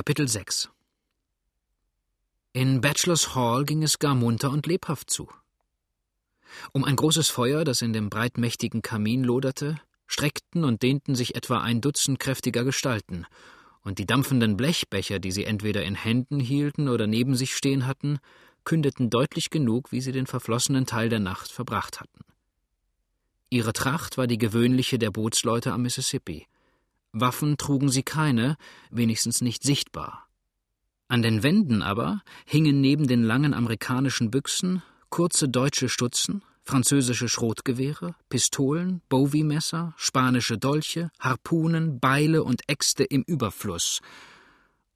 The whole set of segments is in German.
Kapitel 6 In Bachelors Hall ging es gar munter und lebhaft zu. Um ein großes Feuer, das in dem breitmächtigen Kamin loderte, streckten und dehnten sich etwa ein Dutzend kräftiger Gestalten, und die dampfenden Blechbecher, die sie entweder in Händen hielten oder neben sich stehen hatten, kündeten deutlich genug, wie sie den verflossenen Teil der Nacht verbracht hatten. Ihre Tracht war die gewöhnliche der Bootsleute am Mississippi – Waffen trugen sie keine, wenigstens nicht sichtbar. An den Wänden aber hingen neben den langen amerikanischen Büchsen kurze deutsche Stutzen, französische Schrotgewehre, Pistolen, Bowie-Messer, spanische Dolche, Harpunen, Beile und Äxte im Überfluss.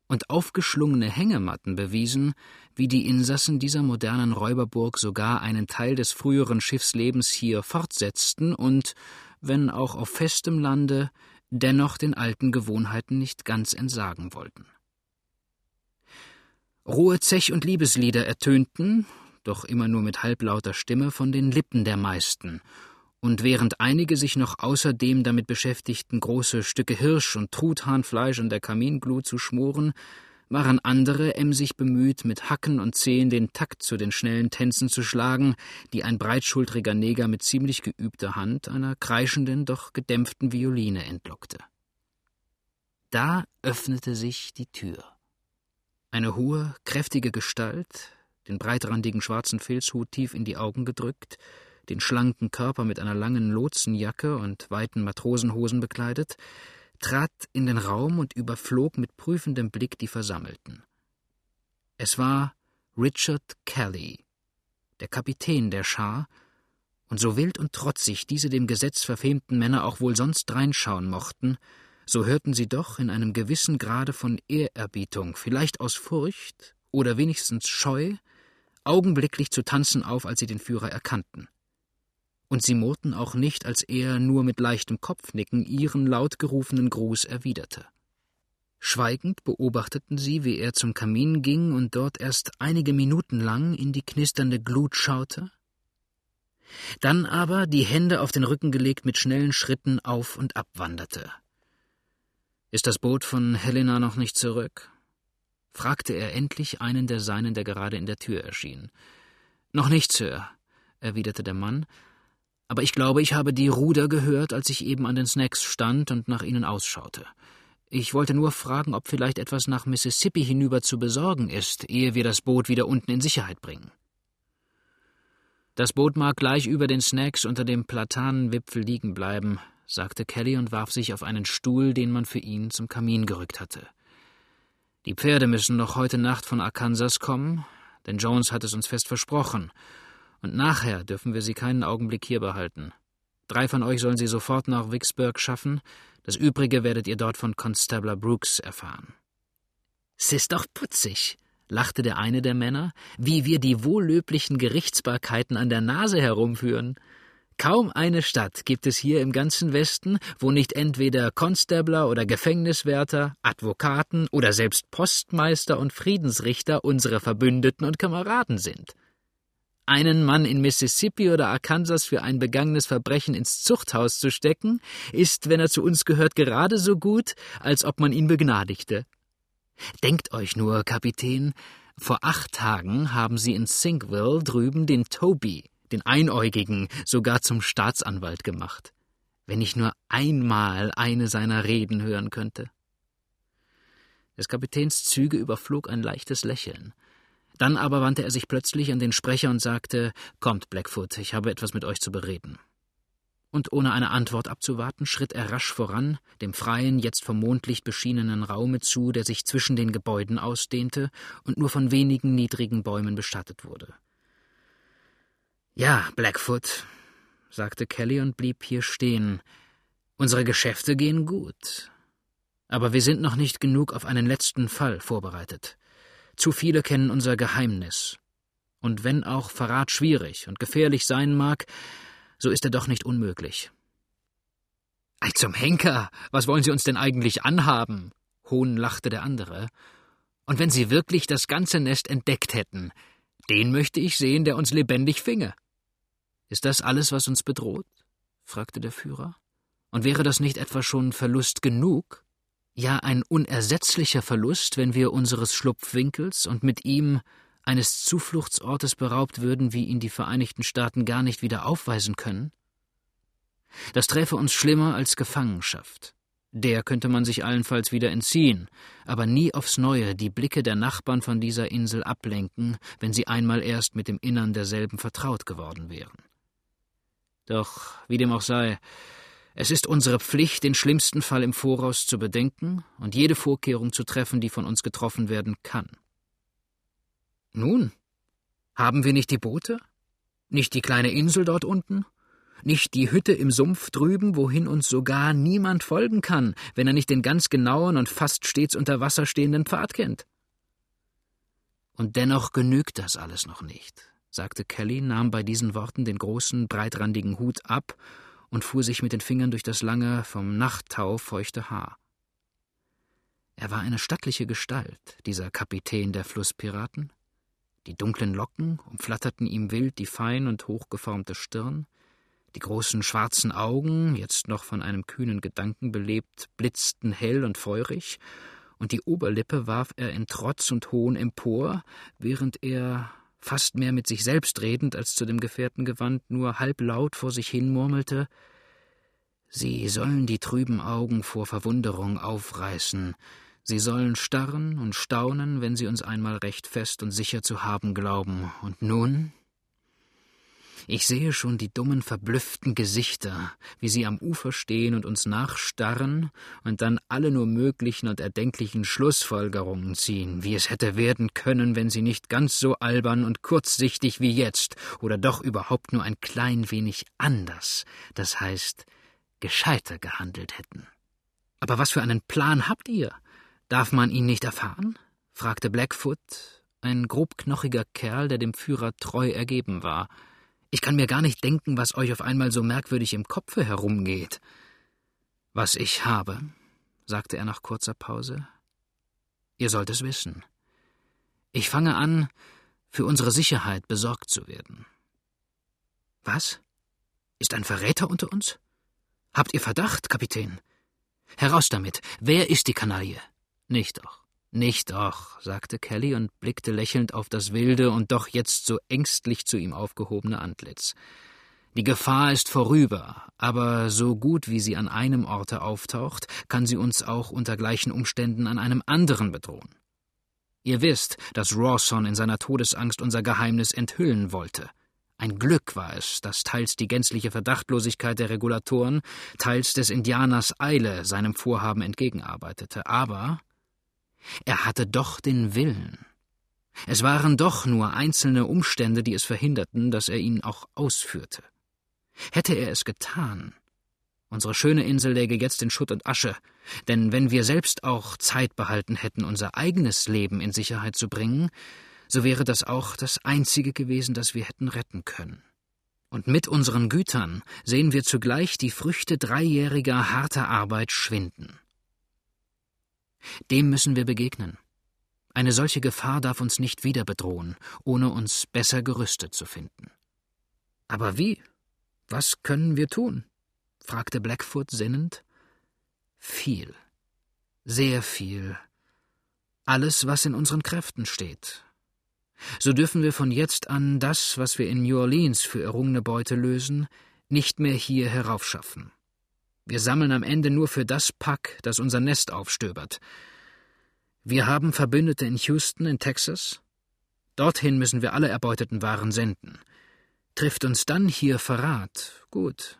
Und aufgeschlungene Hängematten bewiesen, wie die Insassen dieser modernen Räuberburg sogar einen Teil des früheren Schiffslebens hier fortsetzten und, wenn auch auf festem Lande, dennoch den alten Gewohnheiten nicht ganz entsagen wollten. Rohe Zech- und Liebeslieder ertönten, doch immer nur mit halblauter Stimme, von den Lippen der meisten, und während einige sich noch außerdem damit beschäftigten, große Stücke Hirsch und Truthahnfleisch an der Kaminglut zu schmoren, waren andere emsig bemüht, mit Hacken und Zehen den Takt zu den schnellen Tänzen zu schlagen, die ein breitschultriger Neger mit ziemlich geübter Hand einer kreischenden, doch gedämpften Violine entlockte. Da öffnete sich die Tür. Eine hohe, kräftige Gestalt, den breitrandigen schwarzen Filzhut tief in die Augen gedrückt, den schlanken Körper mit einer langen Lotsenjacke und weiten Matrosenhosen bekleidet, trat in den Raum und überflog mit prüfendem Blick die Versammelten. Es war Richard Kelly, der Kapitän der Schar, und so wild und trotzig diese dem Gesetz verfemten Männer auch wohl sonst reinschauen mochten, so hörten sie doch in einem gewissen Grade von Ehrerbietung, vielleicht aus Furcht oder wenigstens Scheu, augenblicklich zu tanzen auf, als sie den Führer erkannten und sie murrten auch nicht, als er nur mit leichtem Kopfnicken ihren laut gerufenen Gruß erwiderte. Schweigend beobachteten sie, wie er zum Kamin ging und dort erst einige Minuten lang in die knisternde Glut schaute, dann aber, die Hände auf den Rücken gelegt, mit schnellen Schritten auf und ab wanderte. Ist das Boot von Helena noch nicht zurück? fragte er endlich einen der Seinen, der gerade in der Tür erschien. Noch nicht, Sir, erwiderte der Mann aber ich glaube, ich habe die Ruder gehört, als ich eben an den Snacks stand und nach ihnen ausschaute. Ich wollte nur fragen, ob vielleicht etwas nach Mississippi hinüber zu besorgen ist, ehe wir das Boot wieder unten in Sicherheit bringen. Das Boot mag gleich über den Snacks unter dem Platanenwipfel liegen bleiben, sagte Kelly und warf sich auf einen Stuhl, den man für ihn zum Kamin gerückt hatte. Die Pferde müssen noch heute Nacht von Arkansas kommen, denn Jones hat es uns fest versprochen, und nachher dürfen wir sie keinen Augenblick hier behalten. Drei von euch sollen sie sofort nach Vicksburg schaffen, das übrige werdet ihr dort von Constable Brooks erfahren. S ist doch putzig, lachte der eine der Männer, wie wir die wohllöblichen Gerichtsbarkeiten an der Nase herumführen. Kaum eine Stadt gibt es hier im ganzen Westen, wo nicht entweder Konstabler oder Gefängniswärter, Advokaten oder selbst Postmeister und Friedensrichter unsere Verbündeten und Kameraden sind. Einen Mann in Mississippi oder Arkansas für ein begangenes Verbrechen ins Zuchthaus zu stecken, ist, wenn er zu uns gehört, gerade so gut, als ob man ihn begnadigte. Denkt euch nur, Kapitän, vor acht Tagen haben sie in Sinkville drüben den Toby, den Einäugigen, sogar zum Staatsanwalt gemacht. Wenn ich nur einmal eine seiner Reden hören könnte. Des Kapitäns Züge überflog ein leichtes Lächeln. Dann aber wandte er sich plötzlich an den Sprecher und sagte Kommt, Blackfoot, ich habe etwas mit euch zu bereden. Und ohne eine Antwort abzuwarten, schritt er rasch voran, dem freien, jetzt vom Mondlicht beschienenen Raume zu, der sich zwischen den Gebäuden ausdehnte und nur von wenigen niedrigen Bäumen bestattet wurde. Ja, Blackfoot, sagte Kelly und blieb hier stehen. Unsere Geschäfte gehen gut. Aber wir sind noch nicht genug auf einen letzten Fall vorbereitet. Zu viele kennen unser Geheimnis. Und wenn auch Verrat schwierig und gefährlich sein mag, so ist er doch nicht unmöglich. Ei zum Henker, was wollen Sie uns denn eigentlich anhaben? Hohn lachte der andere. Und wenn Sie wirklich das ganze Nest entdeckt hätten, den möchte ich sehen, der uns lebendig finge. Ist das alles, was uns bedroht? fragte der Führer. Und wäre das nicht etwa schon Verlust genug? Ja ein unersetzlicher Verlust, wenn wir unseres Schlupfwinkels und mit ihm eines Zufluchtsortes beraubt würden, wie ihn die Vereinigten Staaten gar nicht wieder aufweisen können? Das träfe uns schlimmer als Gefangenschaft. Der könnte man sich allenfalls wieder entziehen, aber nie aufs Neue die Blicke der Nachbarn von dieser Insel ablenken, wenn sie einmal erst mit dem Innern derselben vertraut geworden wären. Doch, wie dem auch sei, es ist unsere Pflicht, den schlimmsten Fall im Voraus zu bedenken und jede Vorkehrung zu treffen, die von uns getroffen werden kann. Nun, haben wir nicht die Boote? Nicht die kleine Insel dort unten? nicht die Hütte im Sumpf drüben, wohin uns sogar niemand folgen kann, wenn er nicht den ganz genauen und fast stets unter Wasser stehenden Pfad kennt. Und dennoch genügt das alles noch nicht, sagte Kelly, nahm bei diesen Worten den großen, breitrandigen Hut ab und fuhr sich mit den Fingern durch das lange, vom Nachttau feuchte Haar. Er war eine stattliche Gestalt, dieser Kapitän der Flusspiraten. Die dunklen Locken umflatterten ihm wild die fein und hochgeformte Stirn, die großen schwarzen Augen, jetzt noch von einem kühnen Gedanken belebt, blitzten hell und feurig, und die Oberlippe warf er in Trotz und Hohn empor, während er, fast mehr mit sich selbst redend als zu dem Gefährten gewandt, nur halblaut vor sich hin murmelte Sie sollen die trüben Augen vor Verwunderung aufreißen, sie sollen starren und staunen, wenn sie uns einmal recht fest und sicher zu haben glauben, und nun ich sehe schon die dummen, verblüfften Gesichter, wie sie am Ufer stehen und uns nachstarren und dann alle nur möglichen und erdenklichen Schlussfolgerungen ziehen, wie es hätte werden können, wenn sie nicht ganz so albern und kurzsichtig wie jetzt oder doch überhaupt nur ein klein wenig anders, das heißt gescheiter gehandelt hätten. Aber was für einen Plan habt ihr? Darf man ihn nicht erfahren? fragte Blackfoot, ein grobknochiger Kerl, der dem Führer treu ergeben war. Ich kann mir gar nicht denken, was euch auf einmal so merkwürdig im Kopfe herumgeht. Was ich habe, sagte er nach kurzer Pause. Ihr sollt es wissen. Ich fange an, für unsere Sicherheit besorgt zu werden. Was? Ist ein Verräter unter uns? Habt ihr Verdacht, Kapitän? Heraus damit. Wer ist die Kanaille? Nicht doch. Nicht doch, sagte Kelly und blickte lächelnd auf das wilde und doch jetzt so ängstlich zu ihm aufgehobene Antlitz. Die Gefahr ist vorüber, aber so gut wie sie an einem Orte auftaucht, kann sie uns auch unter gleichen Umständen an einem anderen bedrohen. Ihr wisst, dass Rawson in seiner Todesangst unser Geheimnis enthüllen wollte. Ein Glück war es, dass teils die gänzliche Verdachtlosigkeit der Regulatoren, teils des Indianers Eile seinem Vorhaben entgegenarbeitete. Aber er hatte doch den Willen. Es waren doch nur einzelne Umstände, die es verhinderten, dass er ihn auch ausführte. Hätte er es getan, unsere schöne Insel läge jetzt in Schutt und Asche, denn wenn wir selbst auch Zeit behalten hätten, unser eigenes Leben in Sicherheit zu bringen, so wäre das auch das einzige gewesen, das wir hätten retten können. Und mit unseren Gütern sehen wir zugleich die Früchte dreijähriger harter Arbeit schwinden. Dem müssen wir begegnen. Eine solche Gefahr darf uns nicht wieder bedrohen, ohne uns besser gerüstet zu finden. Aber wie? Was können wir tun? fragte Blackfoot sinnend. Viel. Sehr viel. Alles, was in unseren Kräften steht. So dürfen wir von jetzt an das, was wir in New Orleans für errungene Beute lösen, nicht mehr hier heraufschaffen. Wir sammeln am Ende nur für das Pack, das unser Nest aufstöbert. Wir haben Verbündete in Houston, in Texas. Dorthin müssen wir alle erbeuteten Waren senden. Trifft uns dann hier Verrat, gut.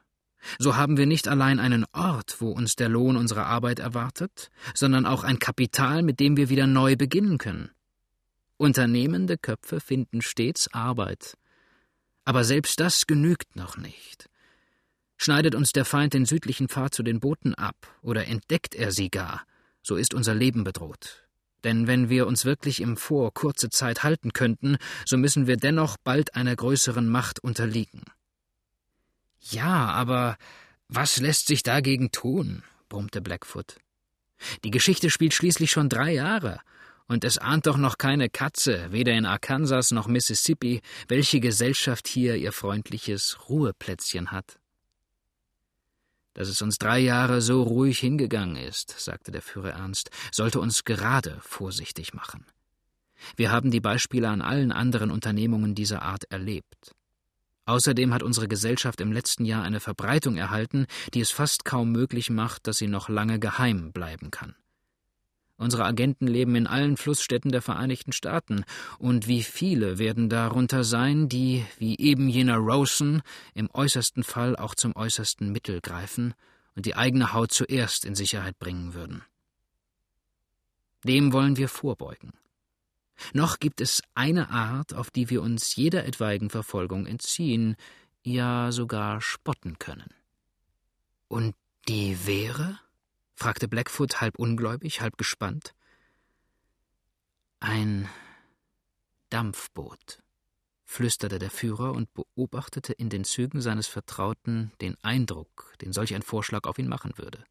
So haben wir nicht allein einen Ort, wo uns der Lohn unserer Arbeit erwartet, sondern auch ein Kapital, mit dem wir wieder neu beginnen können. Unternehmende Köpfe finden stets Arbeit. Aber selbst das genügt noch nicht. Schneidet uns der Feind den südlichen Pfad zu den Booten ab, oder entdeckt er sie gar, so ist unser Leben bedroht. Denn wenn wir uns wirklich im Vor kurze Zeit halten könnten, so müssen wir dennoch bald einer größeren Macht unterliegen. Ja, aber was lässt sich dagegen tun? brummte Blackfoot. Die Geschichte spielt schließlich schon drei Jahre, und es ahnt doch noch keine Katze, weder in Arkansas noch Mississippi, welche Gesellschaft hier ihr freundliches Ruheplätzchen hat. Dass es uns drei Jahre so ruhig hingegangen ist, sagte der Führer ernst, sollte uns gerade vorsichtig machen. Wir haben die Beispiele an allen anderen Unternehmungen dieser Art erlebt. Außerdem hat unsere Gesellschaft im letzten Jahr eine Verbreitung erhalten, die es fast kaum möglich macht, dass sie noch lange geheim bleiben kann. Unsere Agenten leben in allen Flussstädten der Vereinigten Staaten, und wie viele werden darunter sein, die, wie eben jener Rosen, im äußersten Fall auch zum äußersten Mittel greifen und die eigene Haut zuerst in Sicherheit bringen würden. Dem wollen wir vorbeugen. Noch gibt es eine Art, auf die wir uns jeder etwaigen Verfolgung entziehen, ja sogar spotten können. Und die wäre? Fragte Blackfoot halb ungläubig, halb gespannt. Ein Dampfboot, flüsterte der Führer und beobachtete in den Zügen seines Vertrauten den Eindruck, den solch ein Vorschlag auf ihn machen würde.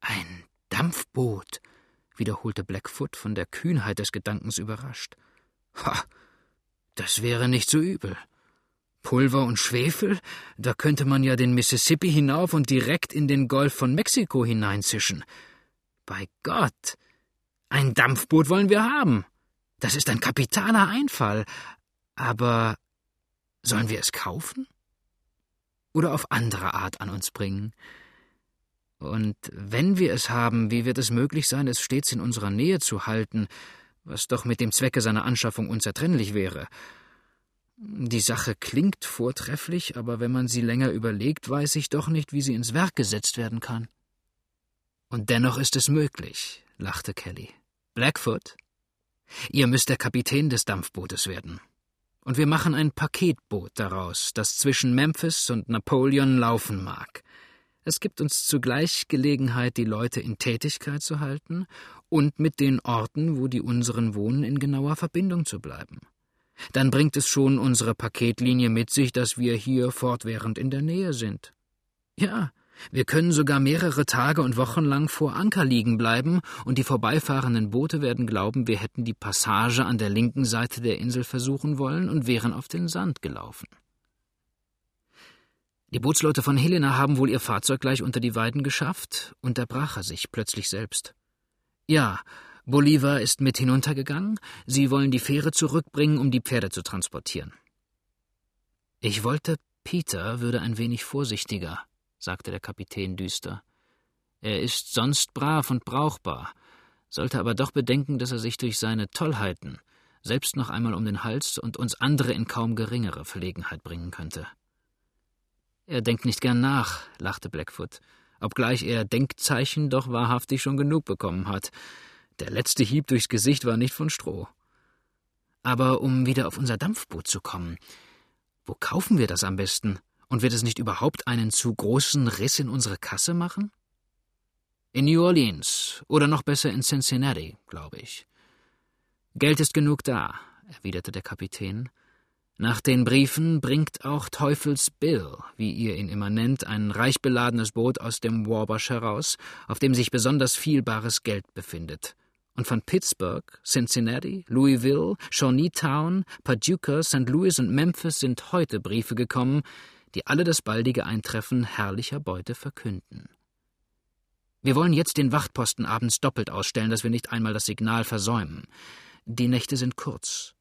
Ein Dampfboot, wiederholte Blackfoot, von der Kühnheit des Gedankens überrascht. Ha, das wäre nicht so übel. Pulver und Schwefel? Da könnte man ja den Mississippi hinauf und direkt in den Golf von Mexiko hineinzischen. Bei Gott! Ein Dampfboot wollen wir haben. Das ist ein kapitaler Einfall. Aber sollen wir es kaufen? Oder auf andere Art an uns bringen? Und wenn wir es haben, wie wird es möglich sein, es stets in unserer Nähe zu halten, was doch mit dem Zwecke seiner Anschaffung unzertrennlich wäre? Die Sache klingt vortrefflich, aber wenn man sie länger überlegt, weiß ich doch nicht, wie sie ins Werk gesetzt werden kann. Und dennoch ist es möglich, lachte Kelly. Blackfoot, ihr müsst der Kapitän des Dampfbootes werden. Und wir machen ein Paketboot daraus, das zwischen Memphis und Napoleon laufen mag. Es gibt uns zugleich Gelegenheit, die Leute in Tätigkeit zu halten und mit den Orten, wo die unseren wohnen, in genauer Verbindung zu bleiben dann bringt es schon unsere Paketlinie mit sich, dass wir hier fortwährend in der Nähe sind. Ja, wir können sogar mehrere Tage und Wochen lang vor Anker liegen bleiben, und die vorbeifahrenden Boote werden glauben, wir hätten die Passage an der linken Seite der Insel versuchen wollen und wären auf den Sand gelaufen. Die Bootsleute von Helena haben wohl ihr Fahrzeug gleich unter die Weiden geschafft, unterbrach er sich plötzlich selbst. Ja, Bolivar ist mit hinuntergegangen. Sie wollen die Fähre zurückbringen, um die Pferde zu transportieren. Ich wollte, Peter würde ein wenig vorsichtiger, sagte der Kapitän düster. Er ist sonst brav und brauchbar, sollte aber doch bedenken, dass er sich durch seine Tollheiten selbst noch einmal um den Hals und uns andere in kaum geringere Verlegenheit bringen könnte. Er denkt nicht gern nach, lachte Blackfoot, obgleich er Denkzeichen doch wahrhaftig schon genug bekommen hat. Der letzte Hieb durchs Gesicht war nicht von Stroh. Aber um wieder auf unser Dampfboot zu kommen, wo kaufen wir das am besten? Und wird es nicht überhaupt einen zu großen Riss in unsere Kasse machen? In New Orleans oder noch besser in Cincinnati, glaube ich. Geld ist genug da, erwiderte der Kapitän. Nach den Briefen bringt auch Teufels Bill, wie ihr ihn immer nennt, ein reich beladenes Boot aus dem Wabash heraus, auf dem sich besonders viel bares Geld befindet und von Pittsburgh, Cincinnati, Louisville, Shawneetown, Paducah, St. Louis und Memphis sind heute Briefe gekommen, die alle das baldige Eintreffen herrlicher Beute verkünden. Wir wollen jetzt den Wachtposten abends doppelt ausstellen, dass wir nicht einmal das Signal versäumen. Die Nächte sind kurz.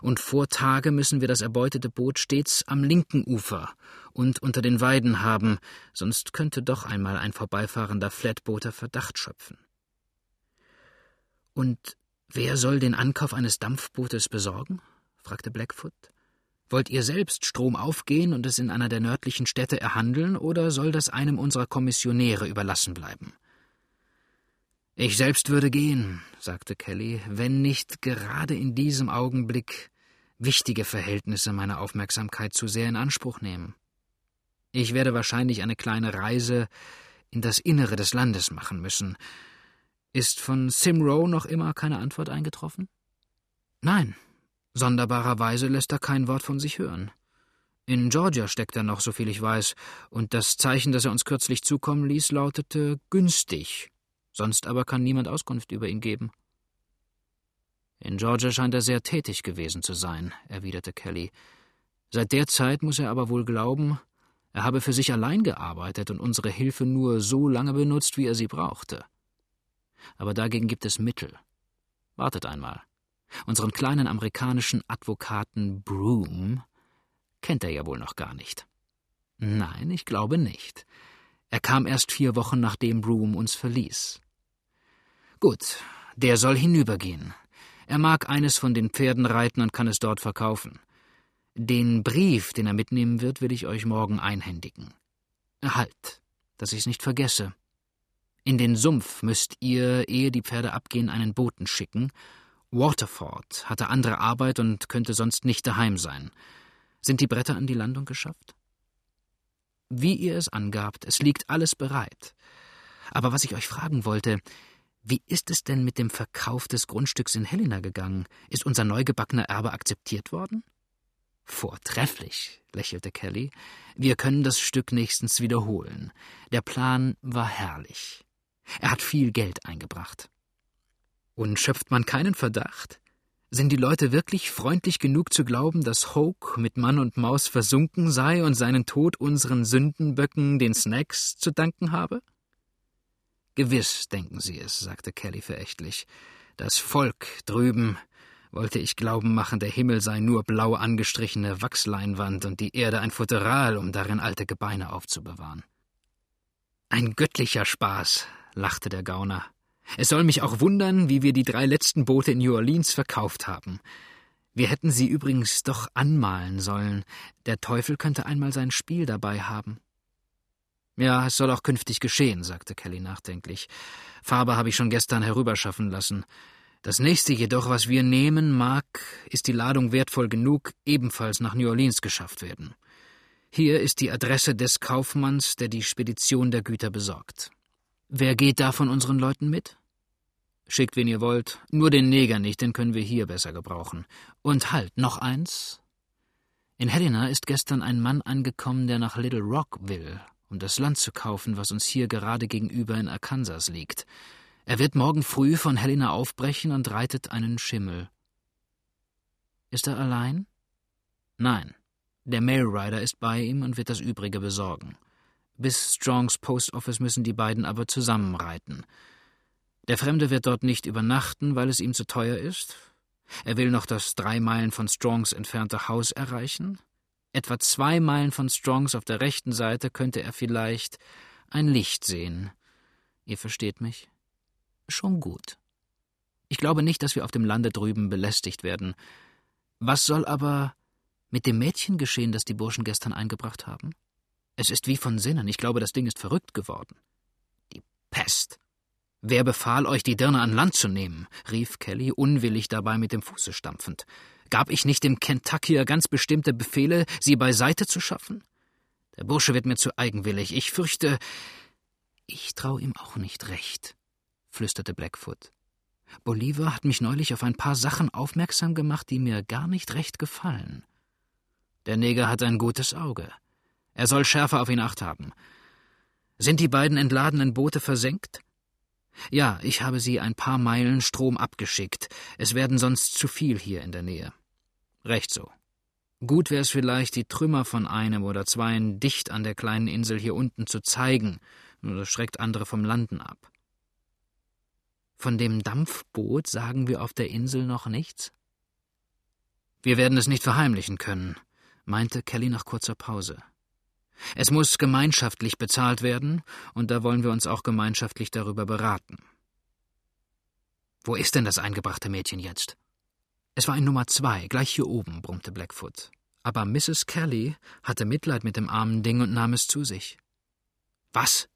Und vor Tage müssen wir das erbeutete Boot stets am linken Ufer und unter den Weiden haben, sonst könnte doch einmal ein vorbeifahrender Flatbooter Verdacht schöpfen. Und wer soll den Ankauf eines Dampfbootes besorgen? fragte Blackfoot. Wollt ihr selbst Strom aufgehen und es in einer der nördlichen Städte erhandeln, oder soll das einem unserer Kommissionäre überlassen bleiben? Ich selbst würde gehen, sagte Kelly, wenn nicht gerade in diesem Augenblick wichtige Verhältnisse meine Aufmerksamkeit zu sehr in Anspruch nehmen. Ich werde wahrscheinlich eine kleine Reise in das Innere des Landes machen müssen, ist von Simrow noch immer keine Antwort eingetroffen? Nein. Sonderbarerweise lässt er kein Wort von sich hören. In Georgia steckt er noch, soviel ich weiß, und das Zeichen, das er uns kürzlich zukommen ließ, lautete günstig. Sonst aber kann niemand Auskunft über ihn geben. In Georgia scheint er sehr tätig gewesen zu sein, erwiderte Kelly. Seit der Zeit muss er aber wohl glauben, Er habe für sich allein gearbeitet und unsere Hilfe nur so lange benutzt, wie er sie brauchte. Aber dagegen gibt es Mittel. Wartet einmal. Unseren kleinen amerikanischen Advokaten Broom kennt er ja wohl noch gar nicht. Nein, ich glaube nicht. Er kam erst vier Wochen nachdem Broom uns verließ. Gut, der soll hinübergehen. Er mag eines von den Pferden reiten und kann es dort verkaufen. Den Brief, den er mitnehmen wird, will ich euch morgen einhändigen. Halt, dass ich's nicht vergesse. In den Sumpf müsst ihr, ehe die Pferde abgehen, einen Boten schicken. Waterford hatte andere Arbeit und könnte sonst nicht daheim sein. Sind die Bretter an die Landung geschafft? Wie ihr es angabt, es liegt alles bereit. Aber was ich euch fragen wollte, wie ist es denn mit dem Verkauf des Grundstücks in Helena gegangen? Ist unser neugebackener Erbe akzeptiert worden? Vortrefflich, lächelte Kelly. Wir können das Stück nächstens wiederholen. Der Plan war herrlich. Er hat viel Geld eingebracht. Und schöpft man keinen Verdacht? Sind die Leute wirklich freundlich genug zu glauben, dass Hoke mit Mann und Maus versunken sei und seinen Tod unseren Sündenböcken, den Snacks, zu danken habe? Gewiss denken sie es, sagte Kelly verächtlich. Das Volk drüben wollte ich glauben machen, der Himmel sei nur blau angestrichene Wachsleinwand und die Erde ein Futteral, um darin alte Gebeine aufzubewahren. Ein göttlicher Spaß, lachte der Gauner. Es soll mich auch wundern, wie wir die drei letzten Boote in New Orleans verkauft haben. Wir hätten sie übrigens doch anmalen sollen. Der Teufel könnte einmal sein Spiel dabei haben. Ja, es soll auch künftig geschehen, sagte Kelly nachdenklich. Farbe habe ich schon gestern herüberschaffen lassen. Das nächste jedoch, was wir nehmen mag, ist die Ladung wertvoll genug, ebenfalls nach New Orleans geschafft werden. Hier ist die Adresse des Kaufmanns, der die Spedition der Güter besorgt. Wer geht da von unseren Leuten mit? Schickt, wen ihr wollt. Nur den Neger nicht, den können wir hier besser gebrauchen. Und halt, noch eins. In Helena ist gestern ein Mann angekommen, der nach Little Rock will, um das Land zu kaufen, was uns hier gerade gegenüber in Arkansas liegt. Er wird morgen früh von Helena aufbrechen und reitet einen Schimmel. Ist er allein? Nein. Der Mailrider ist bei ihm und wird das Übrige besorgen. Bis Strongs Post Office müssen die beiden aber zusammenreiten. Der Fremde wird dort nicht übernachten, weil es ihm zu teuer ist. Er will noch das drei Meilen von Strongs entfernte Haus erreichen. Etwa zwei Meilen von Strongs auf der rechten Seite könnte er vielleicht ein Licht sehen. Ihr versteht mich? Schon gut. Ich glaube nicht, dass wir auf dem Lande drüben belästigt werden. Was soll aber mit dem Mädchen geschehen, das die Burschen gestern eingebracht haben? Es ist wie von Sinnen. Ich glaube, das Ding ist verrückt geworden. Die Pest. Wer befahl euch, die Dirne an Land zu nehmen? rief Kelly, unwillig dabei mit dem Fuße stampfend. Gab ich nicht dem Kentuckier ganz bestimmte Befehle, sie beiseite zu schaffen? Der Bursche wird mir zu eigenwillig. Ich fürchte. Ich trau ihm auch nicht recht, flüsterte Blackfoot. Bolivar hat mich neulich auf ein paar Sachen aufmerksam gemacht, die mir gar nicht recht gefallen. Der Neger hat ein gutes Auge. Er soll schärfer auf ihn acht haben. Sind die beiden entladenen Boote versenkt? Ja, ich habe sie ein paar Meilen Strom abgeschickt. Es werden sonst zu viel hier in der Nähe. Recht so. Gut wäre es vielleicht, die Trümmer von einem oder zweien dicht an der kleinen Insel hier unten zu zeigen, nur das schreckt andere vom Landen ab. Von dem Dampfboot sagen wir auf der Insel noch nichts? Wir werden es nicht verheimlichen können, meinte Kelly nach kurzer Pause. Es muss gemeinschaftlich bezahlt werden, und da wollen wir uns auch gemeinschaftlich darüber beraten. Wo ist denn das eingebrachte Mädchen jetzt? Es war in Nummer zwei, gleich hier oben, brummte Blackfoot. Aber Mrs. Kelly hatte Mitleid mit dem armen Ding und nahm es zu sich. Was?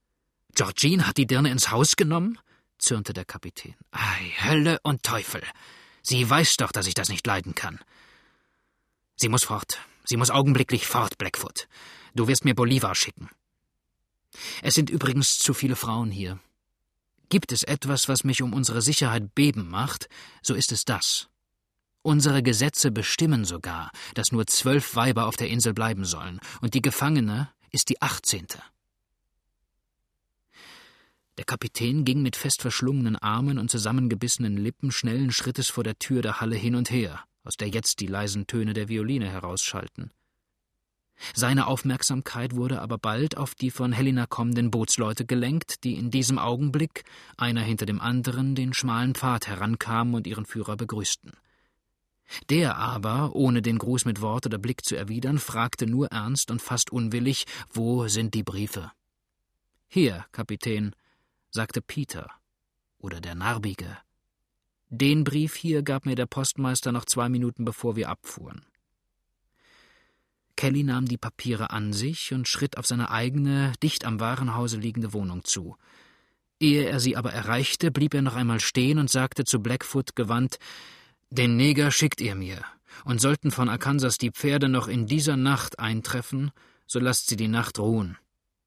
Georgine hat die Dirne ins Haus genommen? zürnte der Kapitän. Ei, Hölle und Teufel. Sie weiß doch, dass ich das nicht leiden kann. Sie muss fort. Sie muss augenblicklich fort, Blackfoot. Du wirst mir Bolivar schicken. Es sind übrigens zu viele Frauen hier. Gibt es etwas, was mich um unsere Sicherheit beben macht, so ist es das. Unsere Gesetze bestimmen sogar, dass nur zwölf Weiber auf der Insel bleiben sollen, und die Gefangene ist die achtzehnte. Der Kapitän ging mit fest verschlungenen Armen und zusammengebissenen Lippen schnellen Schrittes vor der Tür der Halle hin und her, aus der jetzt die leisen Töne der Violine herausschallten. Seine Aufmerksamkeit wurde aber bald auf die von Helena kommenden Bootsleute gelenkt, die in diesem Augenblick, einer hinter dem anderen, den schmalen Pfad herankamen und ihren Führer begrüßten. Der aber, ohne den Gruß mit Wort oder Blick zu erwidern, fragte nur ernst und fast unwillig, wo sind die Briefe? Hier, Kapitän, sagte Peter oder der Narbige. Den Brief hier gab mir der Postmeister noch zwei Minuten bevor wir abfuhren. Kelly nahm die Papiere an sich und schritt auf seine eigene, dicht am Warenhause liegende Wohnung zu. Ehe er sie aber erreichte, blieb er noch einmal stehen und sagte zu Blackfoot gewandt Den Neger schickt ihr mir, und sollten von Arkansas die Pferde noch in dieser Nacht eintreffen, so lasst sie die Nacht ruhen.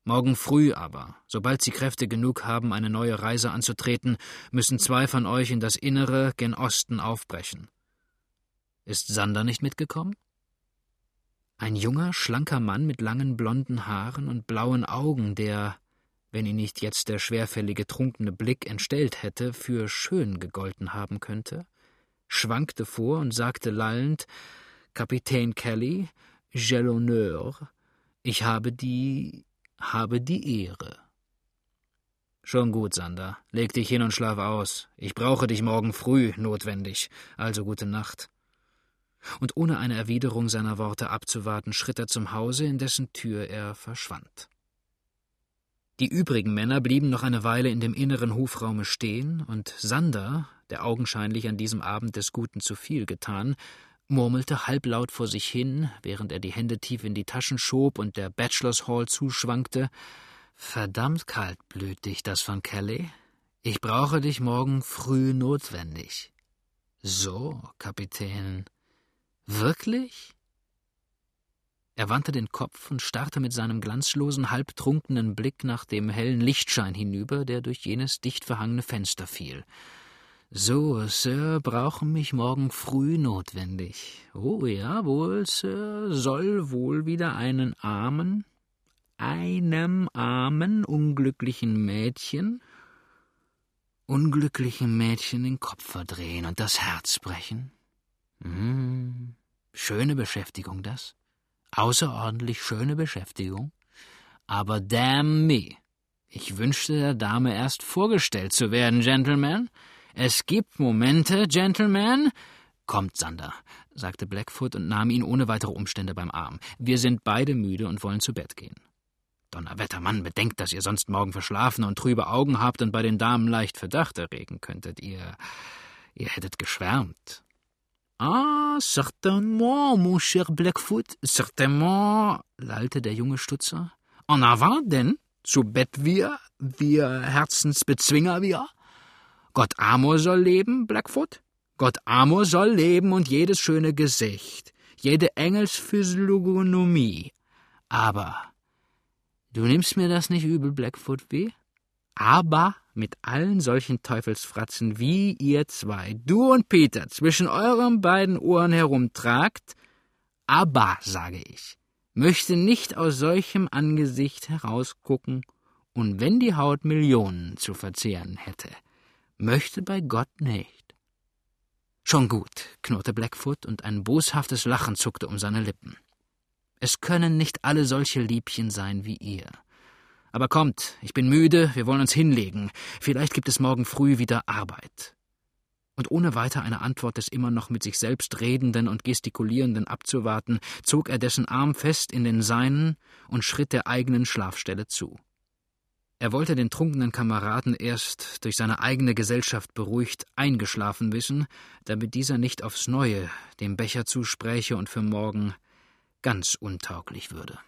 Morgen früh aber, sobald Sie Kräfte genug haben, eine neue Reise anzutreten, müssen zwei von euch in das Innere gen Osten aufbrechen. Ist Sander nicht mitgekommen? Ein junger, schlanker Mann mit langen blonden Haaren und blauen Augen, der, wenn ihn nicht jetzt der schwerfällige, trunkene Blick entstellt hätte, für schön gegolten haben könnte, schwankte vor und sagte lallend Kapitän Kelly, j'ai l'honneur, ich habe die habe die Ehre. Schon gut, Sander. Leg dich hin und schlaf aus. Ich brauche dich morgen früh notwendig. Also gute Nacht und ohne eine Erwiderung seiner Worte abzuwarten, schritt er zum Hause, in dessen Tür er verschwand. Die übrigen Männer blieben noch eine Weile in dem inneren Hofraume stehen, und Sander, der augenscheinlich an diesem Abend des Guten zu viel getan, murmelte halblaut vor sich hin, während er die Hände tief in die Taschen schob und der Bachelors Hall zuschwankte Verdammt kaltblütig, das von Kelly. Ich brauche dich morgen früh notwendig. So, Kapitän, Wirklich? Er wandte den Kopf und starrte mit seinem glanzlosen, halbtrunkenen Blick nach dem hellen Lichtschein hinüber, der durch jenes dicht verhangene Fenster fiel. So, Sir, brauchen mich morgen früh notwendig. Oh ja, wohl, Sir, soll wohl wieder einen armen, einem armen, unglücklichen Mädchen, unglücklichen Mädchen den Kopf verdrehen und das Herz brechen? Hm, schöne Beschäftigung das. Außerordentlich schöne Beschäftigung. Aber damn me. Ich wünschte der Dame erst vorgestellt zu werden, Gentlemen. Es gibt Momente, Gentlemen. Kommt, Sander, sagte Blackfoot und nahm ihn ohne weitere Umstände beim Arm. Wir sind beide müde und wollen zu Bett gehen. Donnerwetter, Mann, bedenkt, dass ihr sonst morgen verschlafen und trübe Augen habt und bei den Damen leicht Verdacht erregen könntet. Ihr, ihr hättet geschwärmt. Ah, certainement, mon cher Blackfoot, certainement, lallte der junge Stutzer. En avant denn, zu Bett wir, wir Herzensbezwinger wir. Gott Amor soll leben, Blackfoot. Gott Amor soll leben und jedes schöne Gesicht, jede Engelsphysiognomie. Aber du nimmst mir das nicht übel, Blackfoot, wie? Aber mit allen solchen Teufelsfratzen wie ihr zwei, du und Peter, zwischen euren beiden Ohren herumtragt, aber, sage ich, möchte nicht aus solchem Angesicht herausgucken, und wenn die Haut Millionen zu verzehren hätte, möchte bei Gott nicht. Schon gut, knurrte Blackfoot, und ein boshaftes Lachen zuckte um seine Lippen. Es können nicht alle solche Liebchen sein wie ihr. Aber kommt, ich bin müde, wir wollen uns hinlegen. Vielleicht gibt es morgen früh wieder Arbeit. Und ohne weiter eine Antwort des immer noch mit sich selbst redenden und gestikulierenden abzuwarten, zog er dessen Arm fest in den seinen und schritt der eigenen Schlafstelle zu. Er wollte den trunkenen Kameraden erst durch seine eigene Gesellschaft beruhigt eingeschlafen wissen, damit dieser nicht aufs Neue dem Becher zuspräche und für morgen ganz untauglich würde.